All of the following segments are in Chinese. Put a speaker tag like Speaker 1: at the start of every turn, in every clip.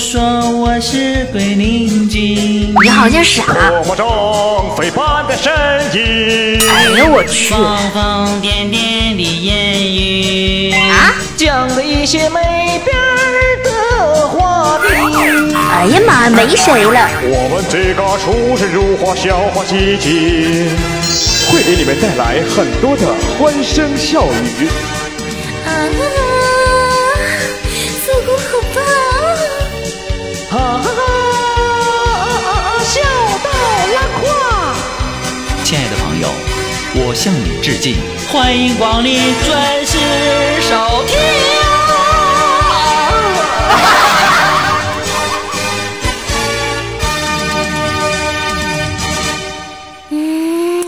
Speaker 1: 说我是鬼灵精。
Speaker 2: 你好像傻。
Speaker 3: 多么中飞般的身影。
Speaker 2: 哎呦我去！
Speaker 1: 疯疯癫癫的言语
Speaker 2: 啊，
Speaker 1: 讲了一些没边儿的话题。
Speaker 2: 哎呀妈，没谁了。
Speaker 3: 我们这个出神入化、笑话集锦，会给你们带来很多的欢声笑语。
Speaker 2: 啊，
Speaker 1: 我向你致敬，欢迎光临，准时收听。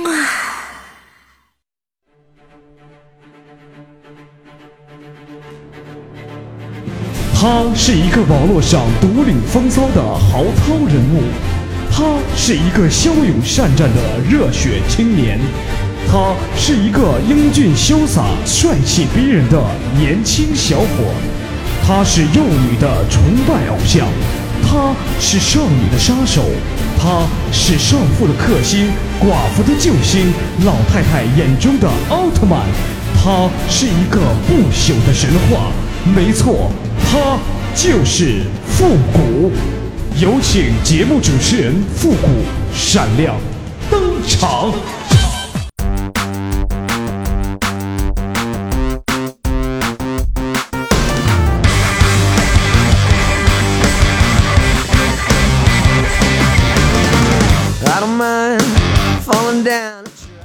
Speaker 2: 啊，
Speaker 4: 他是一个网络上独领风骚的豪涛人物，他是一个骁勇善战的热血青年，他是一个英俊潇洒、帅气逼人的年轻小伙，他是幼女的崇拜偶像，他是少女的杀手，他是少妇的克星、寡妇的救星、老太太眼中的奥特曼，他是一个不朽的神话。没错，他就是复古。有请节目主持人复古闪亮登场。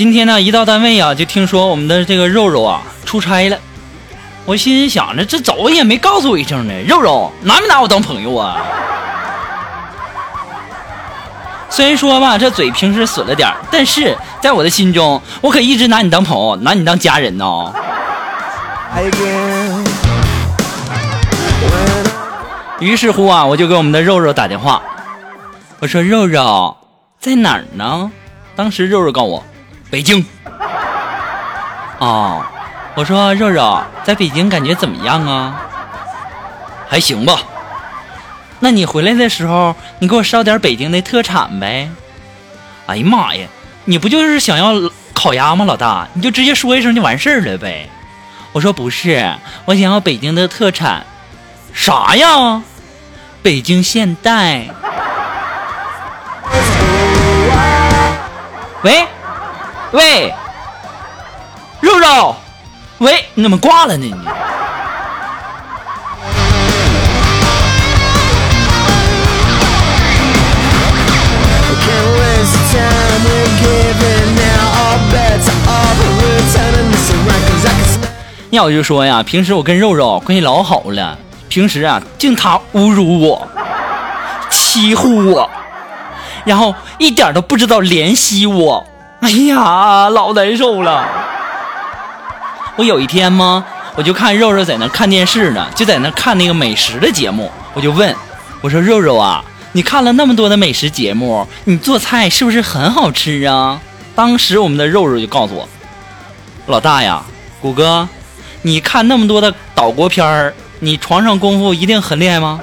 Speaker 1: 今天呢，一到单位啊，就听说我们的这个肉肉啊出差了。我心里想着，这走也没告诉我一声呢，肉肉拿没拿我当朋友啊？虽然说吧，这嘴平时损了点但是在我的心中，我可一直拿你当朋友，拿你当家人呢。于是乎啊，我就给我们的肉肉打电话，我说肉肉在哪儿呢？当时肉肉告诉我，北京。哦，我说肉肉在北京感觉怎么样啊？还行吧。那你回来的时候，你给我捎点北京的特产呗。哎呀妈呀，你不就是想要烤鸭吗，老大？你就直接说一声就完事儿了呗。我说不是，我想要北京的特产。啥呀？北京现代。喂，喂，肉肉，喂，你怎么挂了呢？你。那我就说呀，平时我跟肉肉关系老好了，平时啊，净他侮辱我，欺负我，然后一点都不知道怜惜我。哎呀，老难受了。我有一天吗，我就看肉肉在那看电视呢，就在那看那个美食的节目，我就问，我说肉肉啊，你看了那么多的美食节目，你做菜是不是很好吃啊？当时我们的肉肉就告诉我，老大呀，谷哥，你看那么多的岛国片儿，你床上功夫一定很厉害吗？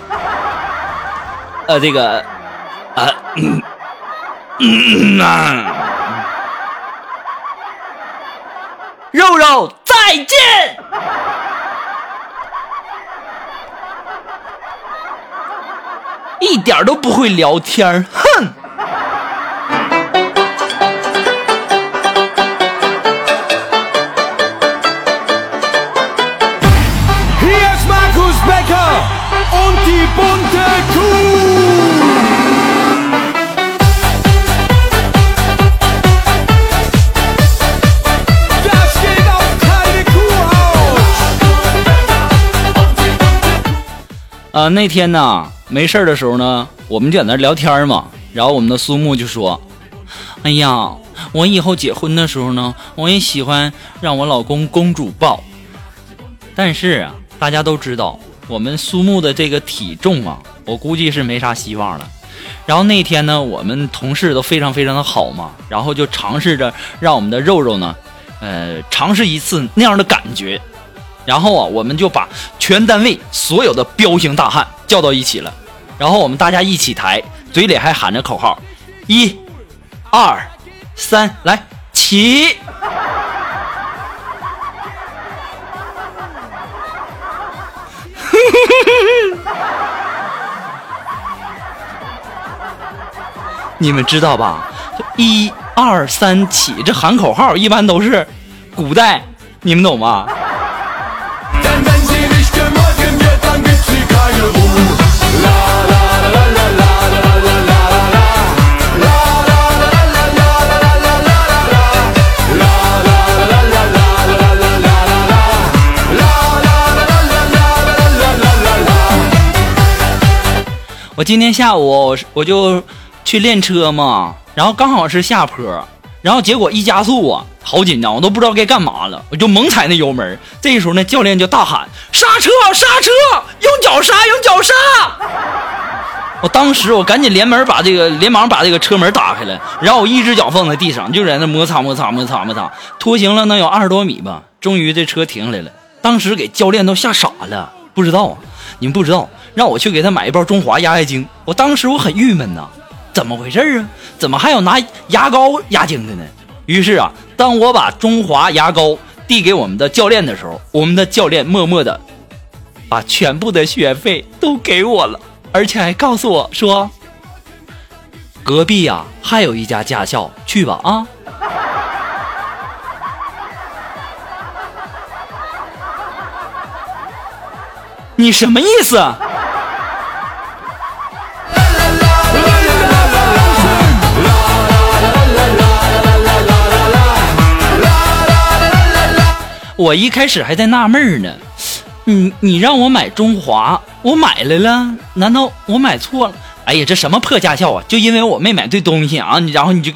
Speaker 1: 呃，这个，呃，嗯嗯啊，肉肉再见。一点都不会聊天，哼！啊，那天呢，没事的时候呢，我们就在那聊天嘛。然后我们的苏木就说：“哎呀，我以后结婚的时候呢，我也喜欢让我老公公主抱。但是啊，大家都知道我们苏木的这个体重啊，我估计是没啥希望了。然后那天呢，我们同事都非常非常的好嘛，然后就尝试着让我们的肉肉呢，呃，尝试一次那样的感觉。然后啊，我们就把全单位所有的彪形大汉叫到一起了，然后我们大家一起抬，嘴里还喊着口号：一、二、三，来起！你们知道吧？一二三起，这喊口号一般都是古代，你们懂吗？我今天下午我是我就去练车嘛，然后刚好是下坡，然后结果一加速啊，好紧张，我都不知道该干嘛了，我就猛踩那油门。这时候呢，教练就大喊：“刹车，刹车，用脚刹，用脚刹！”我当时我赶紧连门把这个连忙把这个车门打开了，然后我一只脚放在地上，就在那摩擦摩擦摩擦摩擦，拖行了能有二十多米吧。终于这车停下来了，当时给教练都吓傻了，不知道啊，你们不知道，让我去给他买一包中华压压惊。我当时我很郁闷呐，怎么回事啊？怎么还有拿牙膏压惊的呢？于是啊，当我把中华牙膏递给我们的教练的时候，我们的教练默默的把全部的学费都给我了，而且还告诉我说，隔壁呀、还有一家驾校，去吧啊。你什么意思？我一开始还在纳闷呢，你你让我买中华，我买来了，难道我买错了？哎呀，这什么破驾校啊！就因为我没买对东西啊，你然后你就，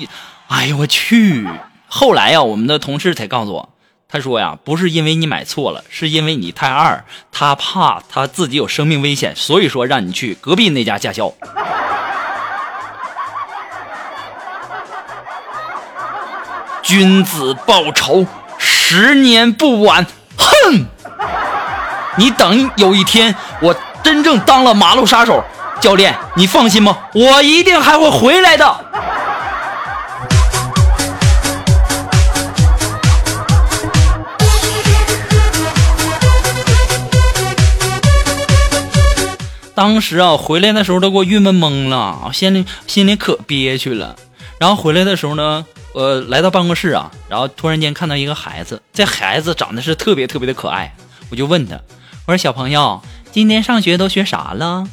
Speaker 1: 哎呀我去！后来呀，我们的同事才告诉我，他说呀，不是因为你买错了，是因为你太二，他怕他自己有生命危险，所以说让你去隔壁那家驾校。君子报仇，十年不晚。哼！你等有一天我真正当了马路杀手，教练，你放心吧，我一定还会回来的。当时啊，回来的时候都给我郁闷懵了，心里心里可憋屈了。然后回来的时候呢，呃，来到办公室啊，然后突然间看到一个孩子，这孩子长得是特别特别的可爱，我就问他，我说小朋友，今天上学都学啥了？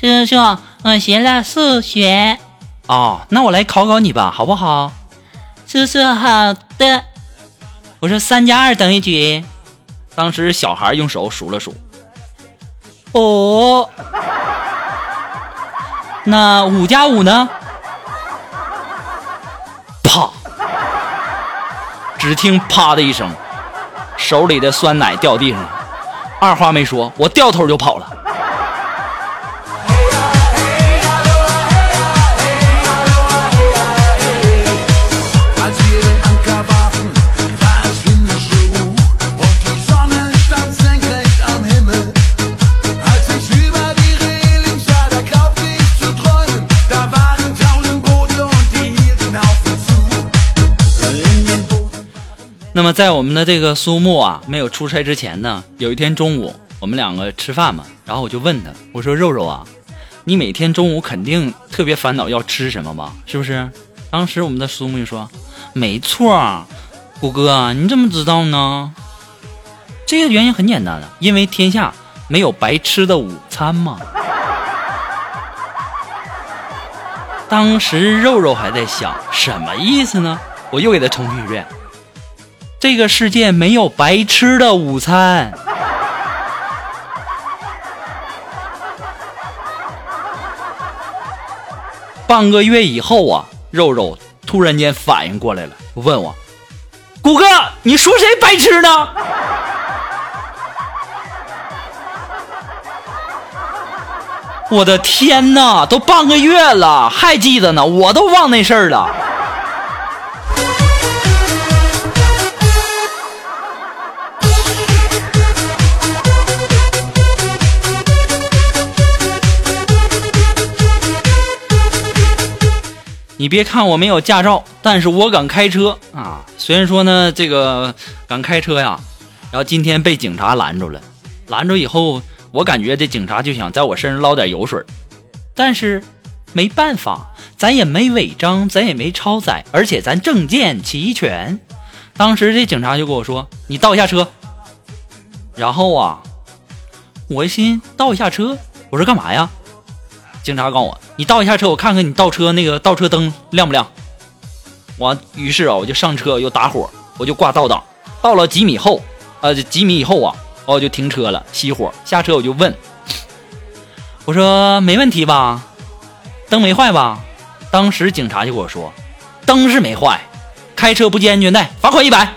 Speaker 2: 叔叔，我学了数学。
Speaker 1: 哦，那我来考考你吧，好不好？
Speaker 2: 叔叔，好的。
Speaker 1: 我说三加二等于几？当时小孩用手数了数，五。那五加五呢？只听啪的一声，手里的酸奶掉地上了。二话没说，我掉头就跑了。在我们的这个苏木啊没有出差之前呢，有一天中午我们两个吃饭嘛，然后我就问他，我说肉肉啊，你每天中午肯定特别烦恼要吃什么吧？是不是？当时我们的苏木就说，没错儿，谷哥，你怎么知道呢？这个原因很简单的，因为天下没有白吃的午餐嘛。当时肉肉还在想什么意思呢？我又给他重复一遍。这个世界没有白吃的午餐。半个月以后啊肉肉突然间反应过来了问我谷哥你说谁白痴呢？我的天呐都半个月了还记得呢我都忘那事儿了。你别看我没有驾照，但是我敢开车啊！虽然说呢，这个敢开车呀，然后今天被警察拦住了，拦住以后，我感觉这警察就想在我身上捞点油水，但是没办法，咱也没违章，咱也没超载，而且咱证件齐全。当时这警察就跟我说：“你倒一下车。”然后啊，我一心倒一下车，我说干嘛呀？警察告诉我：“你倒一下车，我看看你倒车那个倒车灯亮不亮。”完，于是啊，我就上车又打火，我就挂倒档。到了几米后，呃，几米以后啊，我就停车了，熄火。下车我就问：“我说没问题吧？灯没坏吧？”当时警察就跟我说：“灯是没坏，开车不系安全带，罚款一百。”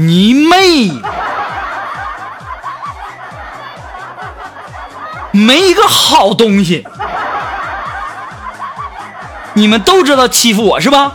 Speaker 1: 你妹！没一个好东西，你们都知道欺负我是吧？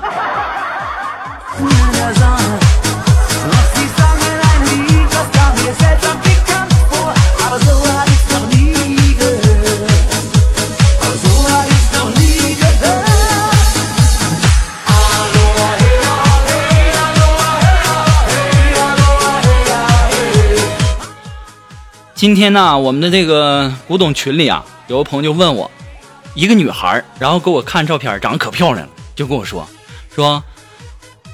Speaker 1: 今天呢，我们的这个古董群里啊，有个朋友就问我，一个女孩，然后给我看照片，长得可漂亮了，就跟我说，说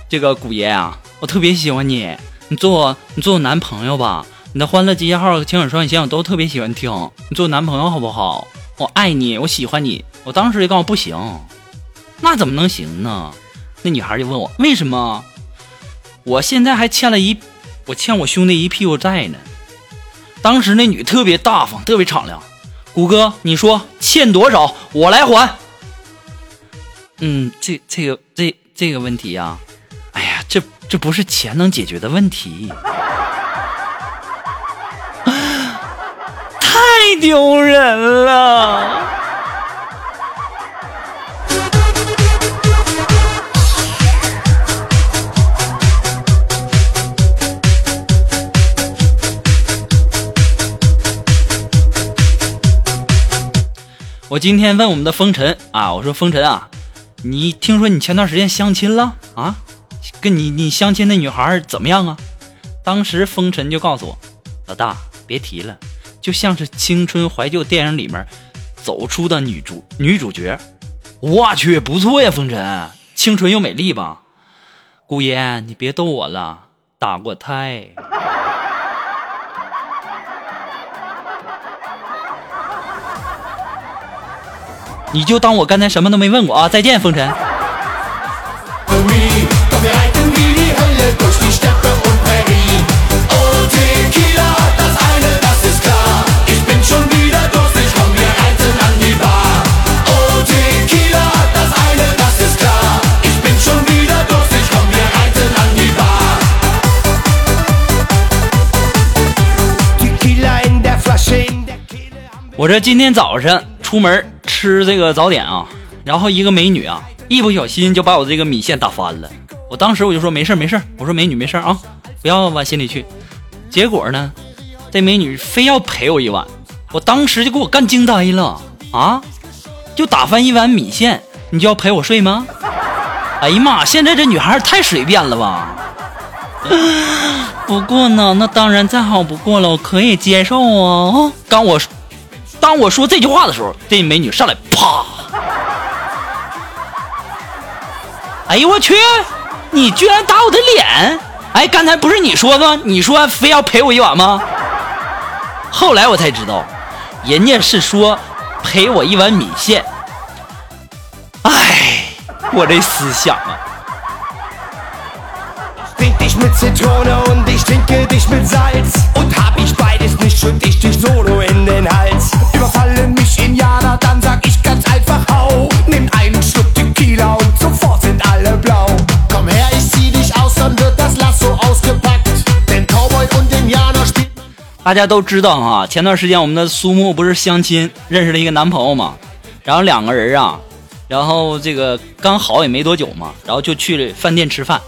Speaker 1: 这个古爷啊，我特别喜欢你，你做我你做我男朋友吧，你的欢乐集结号、情感双曲线我都特别喜欢听，你做我男朋友好不好？我爱你，我喜欢你。我当时就告诉我不行，那怎么能行呢？那女孩就问我为什么？我现在还欠了一，我欠我兄弟一屁股债呢。当时那女特别大方，特别敞亮。谷歌，你说欠多少，我来还。嗯，这这个这这个问题呀、哎呀，这这不是钱能解决的问题，太丢人了。我今天问我们的风尘啊，我说风尘啊，你听说你前段时间相亲了啊？跟你你相亲那女孩怎么样啊？当时风尘就告诉我，老大别提了，就像是青春怀旧电影里面走出的女主女主角。我去，不错呀，风尘，清纯又美丽吧？姑爷，你别逗我了，打过胎。你就当我刚才什么都没问过啊！再见，风尘。我这今天早上出门吃这个早点啊，然后一个美女啊，一不小心就把我这个米线打翻了。我当时我就说没事没事，我说美女没事啊，不要往心里去。结果呢，这美女非要赔我一碗，我当时就给我干惊呆了啊！就打翻一碗米线，你就要陪我睡吗？哎呀妈！现在这女孩太随便了吧？不过呢，那当然再好不过了，我可以接受哦。刚我当我说这句话的时候，这美女上来啪！哎呦我去！你居然打我的脸！哎，刚才不是你说吗？你说非要赔我一碗吗？后来我才知道，人家是说赔我一碗米线。哎，我这思想啊！
Speaker 5: Trink dich mit Zitrone und ich trinke dich mit Salz. Und hab ich beides nicht dich und ich dich solo in den Hals. Überfallen mich Indianer, dann sag ich ganz einfach hau. Nimm einen Schluck Tequila und sofort sind alle blau. Komm her, ich zieh dich aus, dann wird das Lasso ausgepackt. Denn Cowboy und Indianer spielt
Speaker 1: 大家都知道哈，前段时间我们的苏木不是相亲认识了一个男朋友嘛，然后两个人啊，然后这个刚好也没多久嘛，然后就去了饭店吃饭。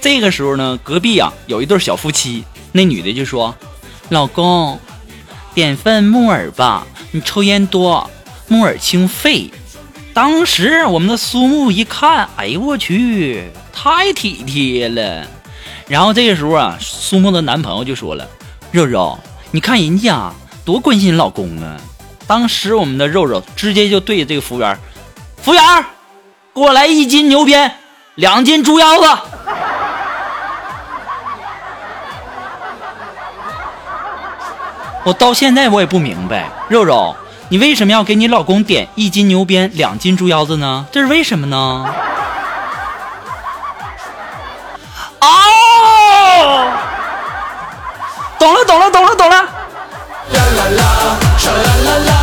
Speaker 1: 这个时候呢，隔壁啊有一对小夫妻，那女的就说：“老公，点份木耳吧，你抽烟多，木耳清肺。”当时我们的苏木一看，哎呦我去，太体贴了。然后这个时候啊，苏木的男朋友就说了：“肉肉，你看人家多关心老公啊！”当时我们的肉肉直接就对这个服务员：“服务员，给我来一斤牛鞭，两斤猪腰子。”我到现在我也不明白，肉肉，你为什么要给你老公点一斤牛鞭、两斤猪腰子呢？这是为什么呢？哦，懂了，懂了，懂了，懂了。
Speaker 5: Wir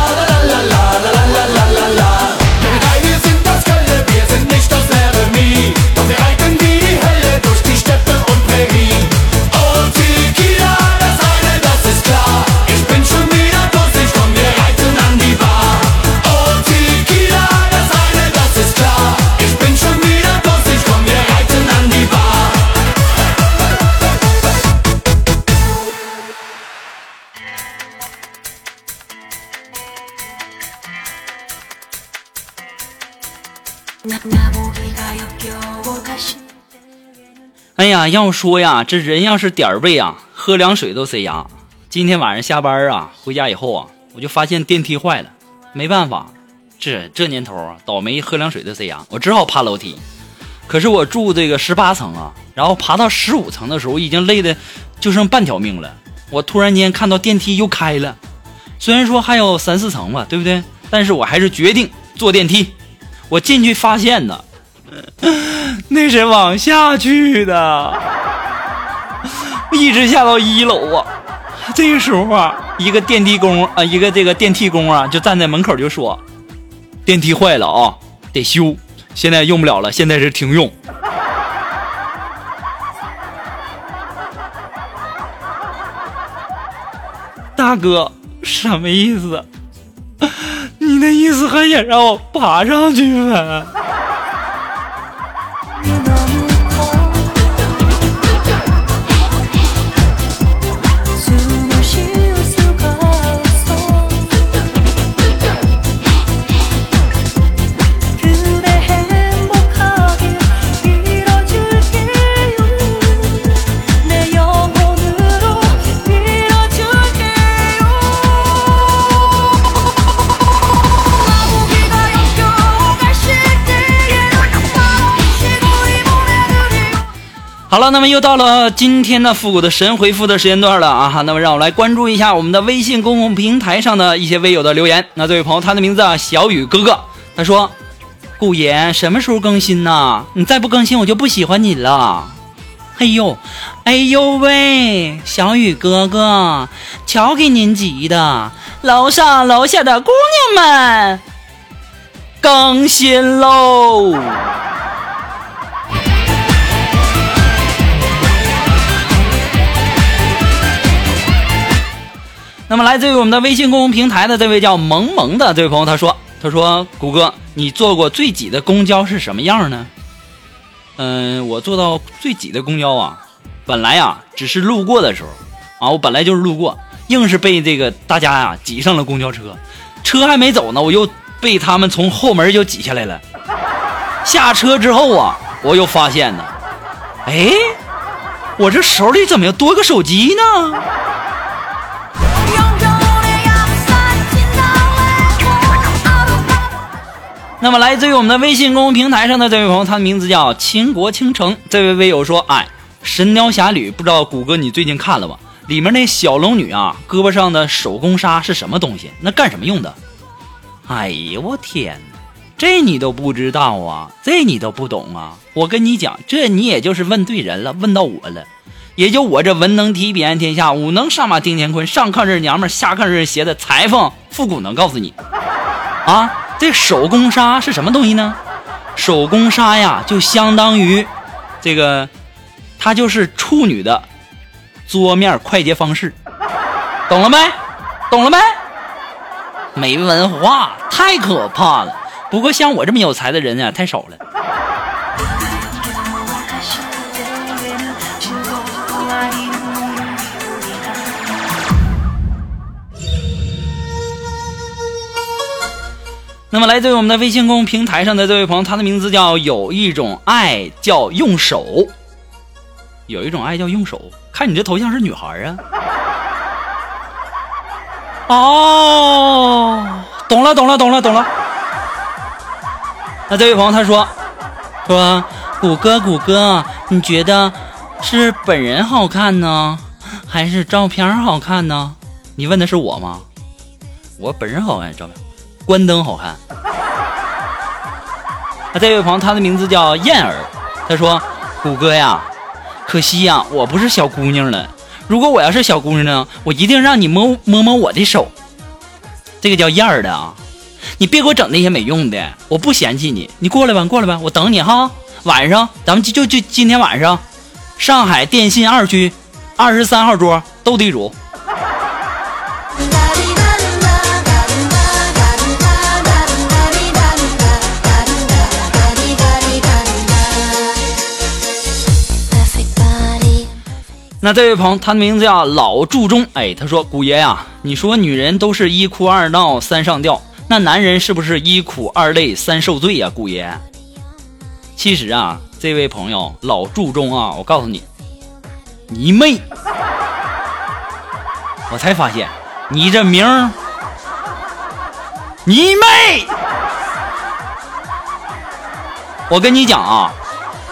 Speaker 1: 要说呀，这人要是点儿背啊，喝凉水都塞牙。今天晚上下班啊，回家以后啊，我就发现电梯坏了，没办法，这这年头啊，倒霉喝凉水都塞牙，我只好爬楼梯。可是我住这个十八层啊，然后爬到十五层的时候，已经累得就剩半条命了。我突然间看到电梯又开了，虽然说还有三四层吧，对不对？但是我还是决定坐电梯。我进去发现呢，那是往下去的，一直下到一楼啊。这个时候啊，一个电梯工啊，一个这个电梯工啊，就站在门口就说：“电梯坏了啊，得修，现在用不了了，现在是停用。”大哥，什么意思？你的意思还想让我爬上去呗？好了，那么又到了今天的复古的神回复的时间段了啊！那么让我来关注一下我们的微信公共平台上的一些微友的留言。那这位朋友，他的名字啊，小雨哥哥，他说：“顾爷什么时候更新呢？你再不更新，我就不喜欢你了。”哎呦，哎呦喂，小雨哥哥，瞧给您急的，楼上楼下的姑娘们，更新喽！那么来自于我们的微信公众平台的这位叫萌萌的这位朋友，他说：“他说，谷歌，你坐过最挤的公交是什么样呢？”嗯，我坐到最挤的公交啊，本来啊只是路过的时候啊，我本来就是路过，硬是被这个大家呀、挤上了公交车，车还没走呢，我又被他们从后门就挤下来了。下车之后啊，我又发现呢，哎，我这手里怎么又多个手机呢？那么来自于我们的微信公众平台上的这位朋友，他的名字叫倾国倾城。这位微友说：“哎，《神雕侠侣》不知道谷歌你最近看了吧？里面那小龙女啊，胳膊上的手工纱是什么东西？那干什么用的？”哎呀，我天哪，这你都不知道啊？这你都不懂啊？我跟你讲，这你也就是问对人了，问到我了。也就我这文能提笔安天下，武能上马定乾坤，上炕认娘们，下炕认鞋的裁缝复古能告诉你，啊，这手工纱是什么东西呢？手工纱呀，就相当于这个，它就是处女的桌面快捷方式，懂了没？懂了没？没文化，太可怕了。不过像我这么有才的人啊，太少了。那么，来自于我们的微信公众平台上的这位朋友，他的名字叫有一种爱叫用手，有一种爱叫用手。看你这头像是女孩啊？哦，懂了，懂了，懂了，懂了。那这位朋友他说说，谷歌，谷歌，你觉得是本人好看呢，还是照片好看呢？你问的是我吗？我本人好看，照片，关灯好看。那这位朋友他的名字叫燕儿，他说，谷哥呀，可惜呀，我不是小姑娘了。如果我要是小姑娘呢，我一定让你摸摸摸我的手。这个叫燕儿的啊，你别给我整那些没用的，我不嫌弃你，你过来吧，过来吧，我等你哈。晚上咱们就就就今天晚上，上海电信二区二十三号桌斗地主。那这位朋友，他的名字叫老祝中，哎，他说：“古爷呀、你说女人都是一哭二闹三上吊，那男人是不是一苦二累三受罪呀、古爷？”其实啊，这位朋友老祝中啊，我告诉你，你妹！我才发现你这名儿，你妹！我跟你讲啊，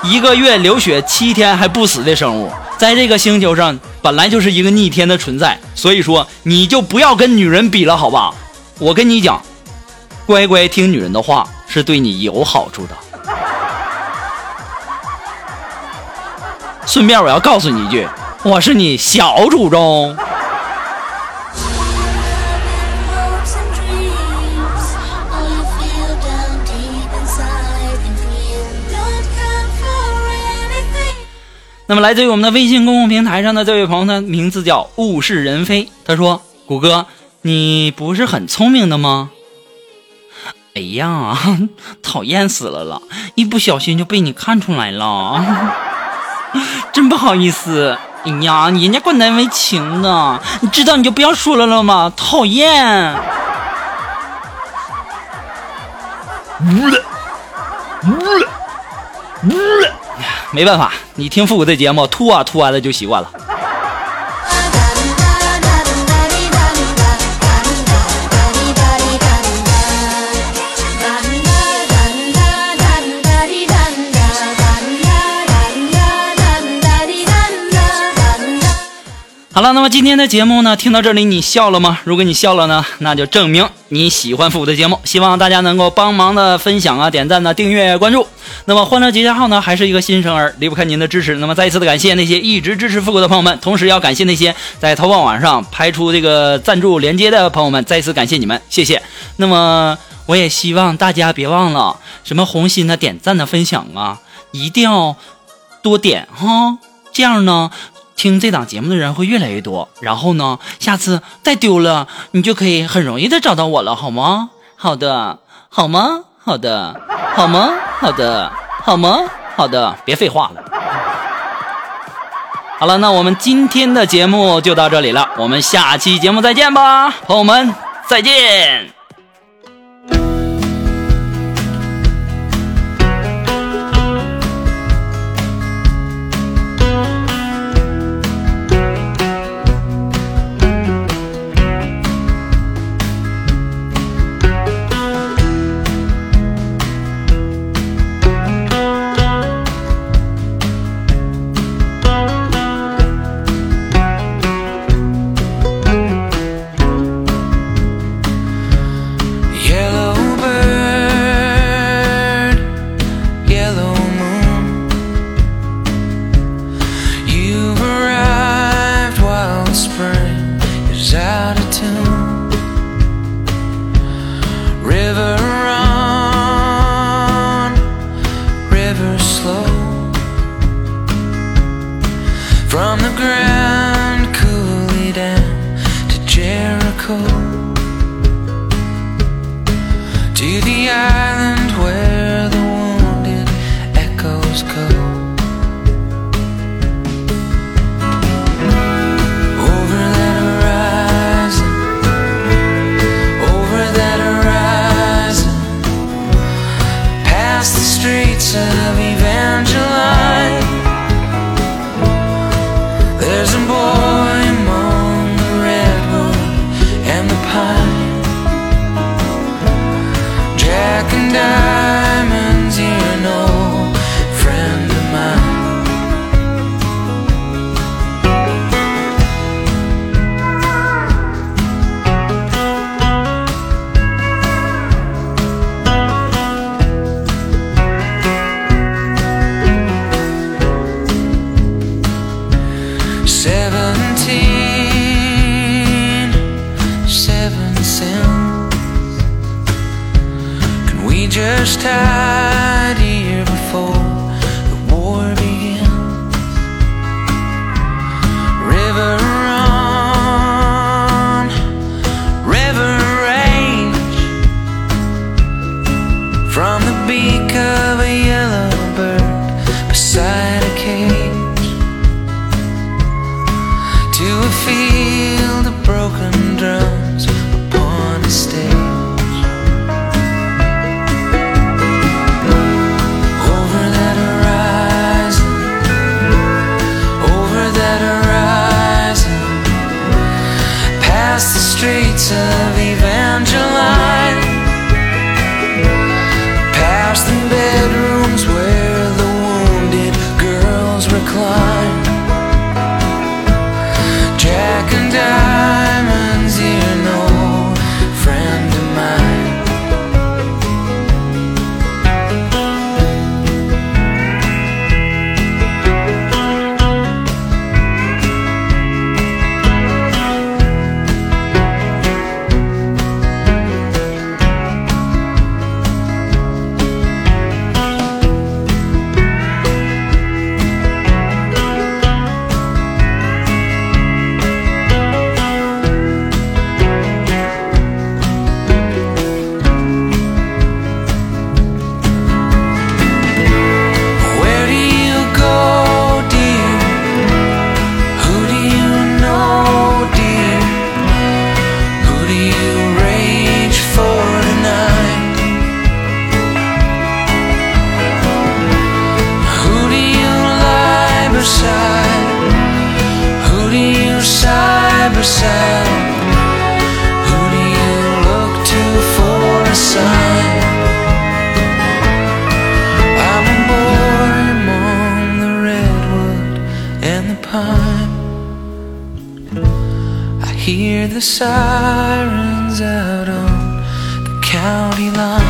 Speaker 1: 一个月流血七天还不死的生物，在这个星球上本来就是一个逆天的存在，所以说你就不要跟女人比了，好吧？我跟你讲，乖乖听女人的话是对你有好处的。顺便我要告诉你一句，我是你小祖宗。那么来自于我们的微信公共平台上的这位朋友呢，名字叫物是人非。他说：“谷歌，你不是很聪明的吗？”哎呀，讨厌死了了！一不小心就被你看出来了，真不好意思。哎呀，人家怪难为情的，你知道你就不要说了了吗？讨厌。没办法，你听复古的节目，吐啊吐啊的就习惯了。好了，那么今天的节目呢，听到这里你笑了吗？如果你笑了呢，那就证明你喜欢复古的节目。希望大家能够帮忙的分享啊、点赞呢、订阅、关注。那么欢乐集结号呢，还是一个新生儿，离不开您的支持。那么再一次的感谢那些一直支持复古的朋友们，同时要感谢那些在淘宝网上拍出这个赞助链接的朋友们，再一次感谢你们，谢谢。那么我也希望大家别忘了什么红心的点赞的分享啊，一定要多点哈，这样呢。听这档节目的人会越来越多，然后呢，下次再丢了，你就可以很容易的找到我了，好吗？好的，好吗？好的，好吗？好的，好吗？好的，别废话了。好了，那我们今天的节目就到这里了，我们下期节目再见吧，朋友们，再见。
Speaker 6: Sirens out on the county line.